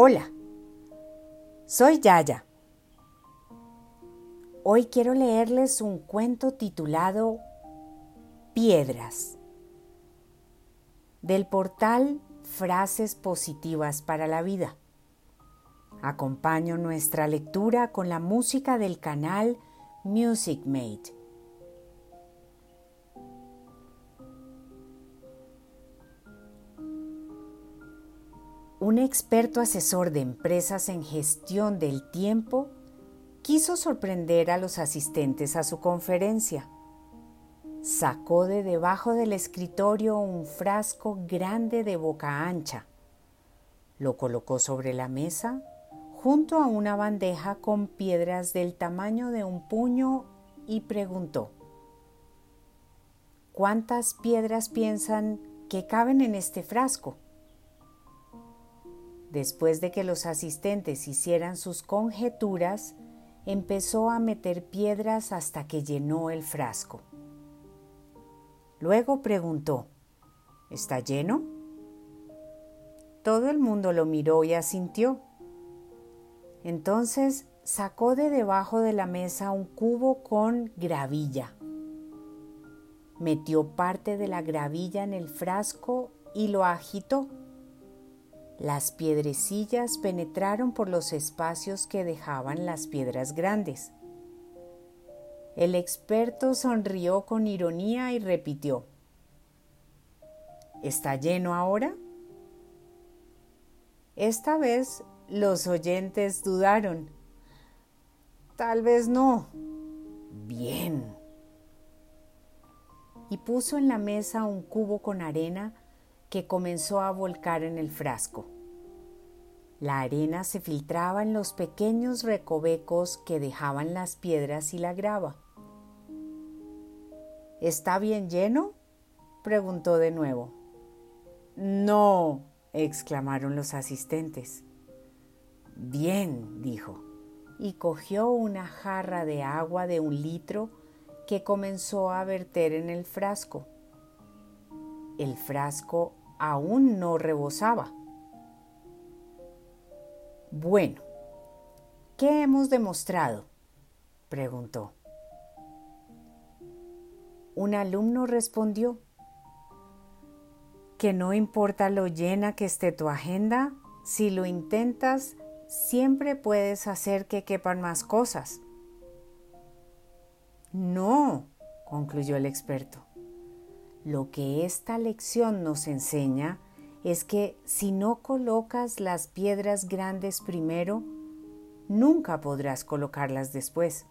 Hola, soy Yaya. Hoy quiero leerles un cuento titulado Piedras del portal Frases Positivas para la Vida. Acompaño nuestra lectura con la música del canal Music Made. Un experto asesor de empresas en gestión del tiempo quiso sorprender a los asistentes a su conferencia. Sacó de debajo del escritorio un frasco grande de boca ancha. Lo colocó sobre la mesa junto a una bandeja con piedras del tamaño de un puño y preguntó, ¿cuántas piedras piensan que caben en este frasco? Después de que los asistentes hicieran sus conjeturas, empezó a meter piedras hasta que llenó el frasco. Luego preguntó, ¿Está lleno? Todo el mundo lo miró y asintió. Entonces sacó de debajo de la mesa un cubo con gravilla. Metió parte de la gravilla en el frasco y lo agitó. Las piedrecillas penetraron por los espacios que dejaban las piedras grandes. El experto sonrió con ironía y repitió, ¿Está lleno ahora? Esta vez los oyentes dudaron. Tal vez no. Bien. Y puso en la mesa un cubo con arena que comenzó a volcar en el frasco. La arena se filtraba en los pequeños recovecos que dejaban las piedras y la grava. ¿Está bien lleno? preguntó de nuevo. No, exclamaron los asistentes. Bien, dijo, y cogió una jarra de agua de un litro que comenzó a verter en el frasco. El frasco aún no rebosaba. Bueno, ¿qué hemos demostrado? preguntó. Un alumno respondió que no importa lo llena que esté tu agenda, si lo intentas, siempre puedes hacer que quepan más cosas. No, concluyó el experto. Lo que esta lección nos enseña es que si no colocas las piedras grandes primero, nunca podrás colocarlas después.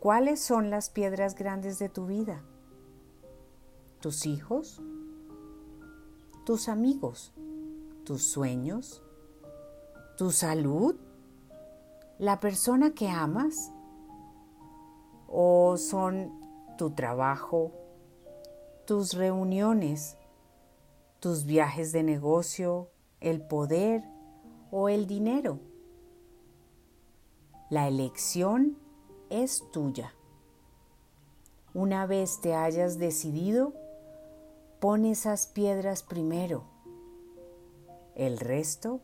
¿Cuáles son las piedras grandes de tu vida? ¿Tus hijos? ¿Tus amigos? ¿Tus sueños? ¿Tu salud? ¿La persona que amas? ¿O son tu trabajo, tus reuniones, tus viajes de negocio, el poder o el dinero. La elección es tuya. Una vez te hayas decidido, pon esas piedras primero. El resto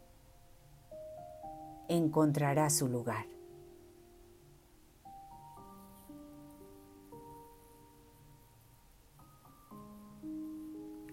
encontrará su lugar.